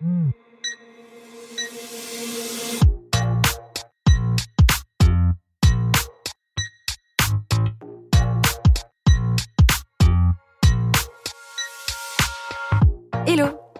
Hello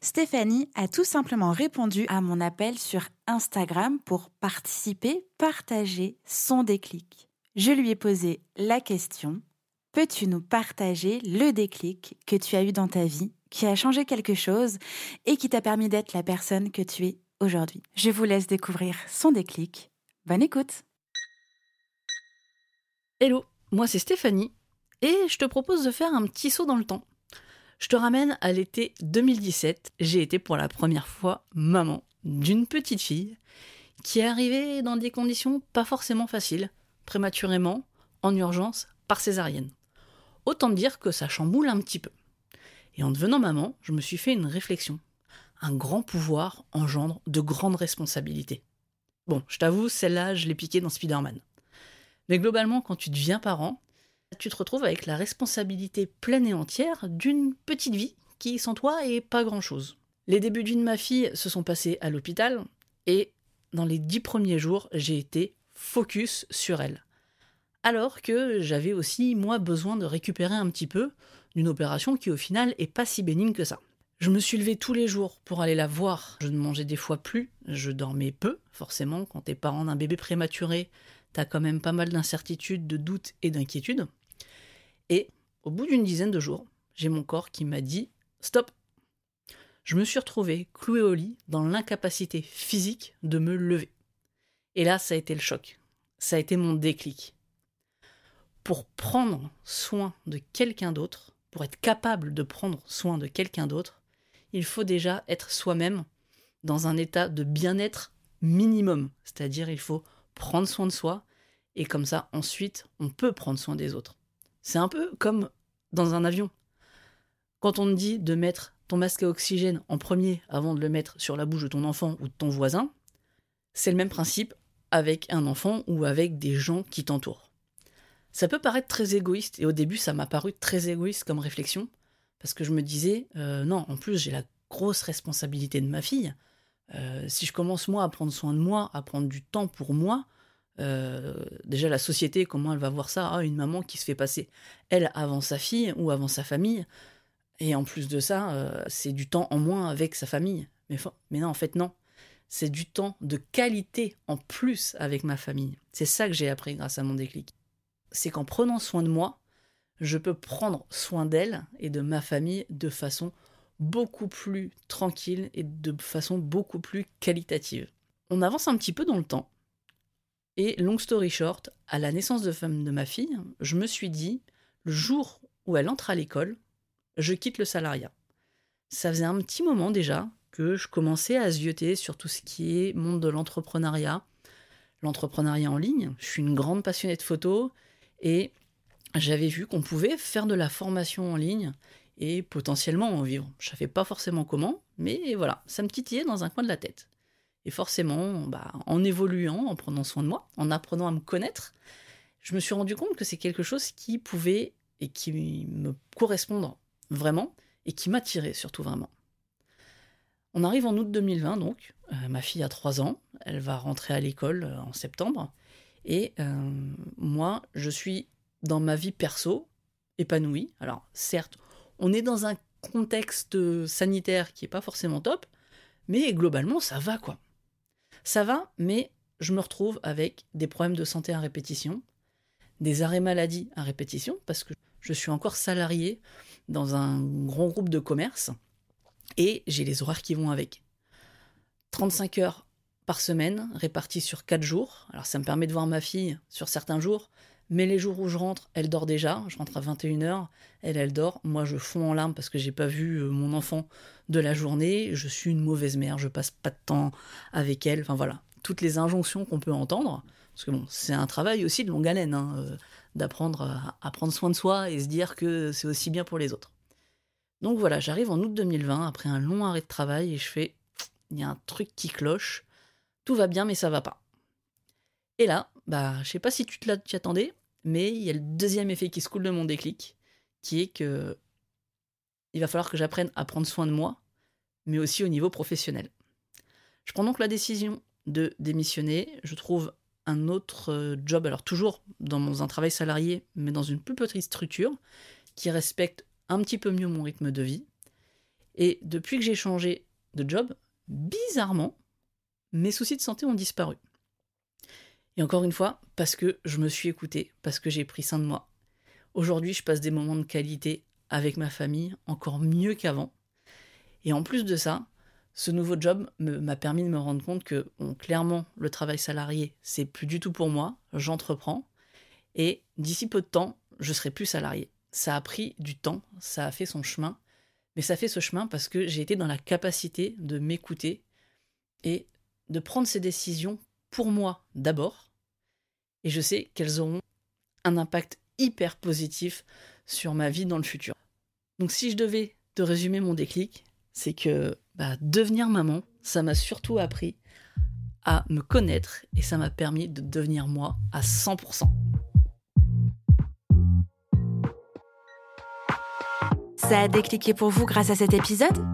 Stéphanie a tout simplement répondu à mon appel sur Instagram pour participer, partager son déclic. Je lui ai posé la question Peux-tu nous partager le déclic que tu as eu dans ta vie, qui a changé quelque chose et qui t'a permis d'être la personne que tu es aujourd'hui? Je vous laisse découvrir son déclic. Bonne écoute Hello, moi c'est Stéphanie et je te propose de faire un petit saut dans le temps. Je te ramène à l'été 2017. J'ai été pour la première fois maman d'une petite fille qui est arrivée dans des conditions pas forcément faciles, prématurément, en urgence, par césarienne. Autant dire que ça chamboule un petit peu. Et en devenant maman, je me suis fait une réflexion. Un grand pouvoir engendre de grandes responsabilités. Bon, je t'avoue, celle-là, je l'ai piquée dans Spider-Man. Mais globalement, quand tu deviens parent, tu te retrouves avec la responsabilité pleine et entière d'une petite vie qui, sans toi, est pas grand-chose. Les débuts de ma fille se sont passés à l'hôpital et dans les dix premiers jours, j'ai été focus sur elle. Alors que j'avais aussi, moi, besoin de récupérer un petit peu d'une opération qui, au final, est pas si bénigne que ça. Je me suis levé tous les jours pour aller la voir. Je ne mangeais des fois plus, je dormais peu, forcément, quand t'es parent d'un bébé prématuré, t'as quand même pas mal d'incertitudes, de doutes et d'inquiétudes. Et au bout d'une dizaine de jours, j'ai mon corps qui m'a dit Stop Je me suis retrouvé cloué au lit dans l'incapacité physique de me lever. Et là, ça a été le choc. Ça a été mon déclic. Pour prendre soin de quelqu'un d'autre, pour être capable de prendre soin de quelqu'un d'autre, il faut déjà être soi-même dans un état de bien-être minimum. C'est-à-dire, il faut prendre soin de soi, et comme ça, ensuite, on peut prendre soin des autres. C'est un peu comme dans un avion. Quand on te dit de mettre ton masque à oxygène en premier avant de le mettre sur la bouche de ton enfant ou de ton voisin, c'est le même principe avec un enfant ou avec des gens qui t'entourent. Ça peut paraître très égoïste, et au début ça m'a paru très égoïste comme réflexion, parce que je me disais, euh, non, en plus j'ai la grosse responsabilité de ma fille, euh, si je commence moi à prendre soin de moi, à prendre du temps pour moi, euh, déjà la société, comment elle va voir ça? Ah, Une maman qui se fait passer, elle, avant sa fille ou avant sa famille. Et en plus de ça, euh, c'est du temps en moins avec sa famille. Mais, mais non, en fait, non. C'est du temps de qualité en plus avec ma famille. C'est ça que j'ai appris grâce à mon déclic. C'est qu'en prenant soin de moi, je peux prendre soin d'elle et de ma famille de façon beaucoup plus tranquille et de façon beaucoup plus qualitative. On avance un petit peu dans le temps et long story short, à la naissance de femme de ma fille, je me suis dit, le jour où elle entre à l'école, je quitte le salariat. Ça faisait un petit moment déjà que je commençais à zioter sur tout ce qui est monde de l'entrepreneuriat, l'entrepreneuriat en ligne. Je suis une grande passionnée de photos et j'avais vu qu'on pouvait faire de la formation en ligne et potentiellement en vivre. Je savais pas forcément comment, mais voilà, ça me titillait dans un coin de la tête. Et forcément, bah, en évoluant, en prenant soin de moi, en apprenant à me connaître, je me suis rendu compte que c'est quelque chose qui pouvait et qui me correspondre vraiment et qui m'attirait surtout vraiment. On arrive en août 2020 donc, euh, ma fille a 3 ans, elle va rentrer à l'école euh, en septembre, et euh, moi je suis dans ma vie perso épanouie. Alors certes, on est dans un contexte sanitaire qui n'est pas forcément top, mais globalement ça va quoi. Ça va, mais je me retrouve avec des problèmes de santé à répétition, des arrêts maladie à répétition, parce que je suis encore salarié dans un grand groupe de commerce et j'ai les horaires qui vont avec. 35 heures par semaine, réparties sur 4 jours. Alors ça me permet de voir ma fille sur certains jours, mais les jours où je rentre, elle dort déjà. Je rentre à 21h, elle, elle dort. Moi, je fonds en larmes parce que j'ai pas vu euh, mon enfant de la journée. Je suis une mauvaise mère, je passe pas de temps avec elle. Enfin voilà, toutes les injonctions qu'on peut entendre. Parce que bon, c'est un travail aussi de longue haleine, hein, euh, d'apprendre à, prendre soin de soi et se dire que c'est aussi bien pour les autres. Donc voilà, j'arrive en août 2020 après un long arrêt de travail et je fais, il y a un truc qui cloche. Tout va bien, mais ça va pas. Et là, bah, je sais pas si tu t'y attendais, mais il y a le deuxième effet qui se coule de mon déclic, qui est que il va falloir que j'apprenne à prendre soin de moi, mais aussi au niveau professionnel. Je prends donc la décision de démissionner. Je trouve un autre euh, job, alors toujours dans un travail salarié, mais dans une plus petite structure, qui respecte un petit peu mieux mon rythme de vie. Et depuis que j'ai changé de job, bizarrement, mes soucis de santé ont disparu. Et encore une fois, parce que je me suis écoutée, parce que j'ai pris soin de moi. Aujourd'hui, je passe des moments de qualité avec ma famille encore mieux qu'avant. Et en plus de ça, ce nouveau job m'a permis de me rendre compte que clairement, le travail salarié, c'est plus du tout pour moi. J'entreprends. Et d'ici peu de temps, je serai plus salarié. Ça a pris du temps, ça a fait son chemin. Mais ça fait ce chemin parce que j'ai été dans la capacité de m'écouter et de prendre ces décisions pour moi d'abord, et je sais qu'elles auront un impact hyper positif sur ma vie dans le futur. Donc si je devais te résumer mon déclic, c'est que bah, devenir maman, ça m'a surtout appris à me connaître et ça m'a permis de devenir moi à 100%. Ça a décliqué pour vous grâce à cet épisode?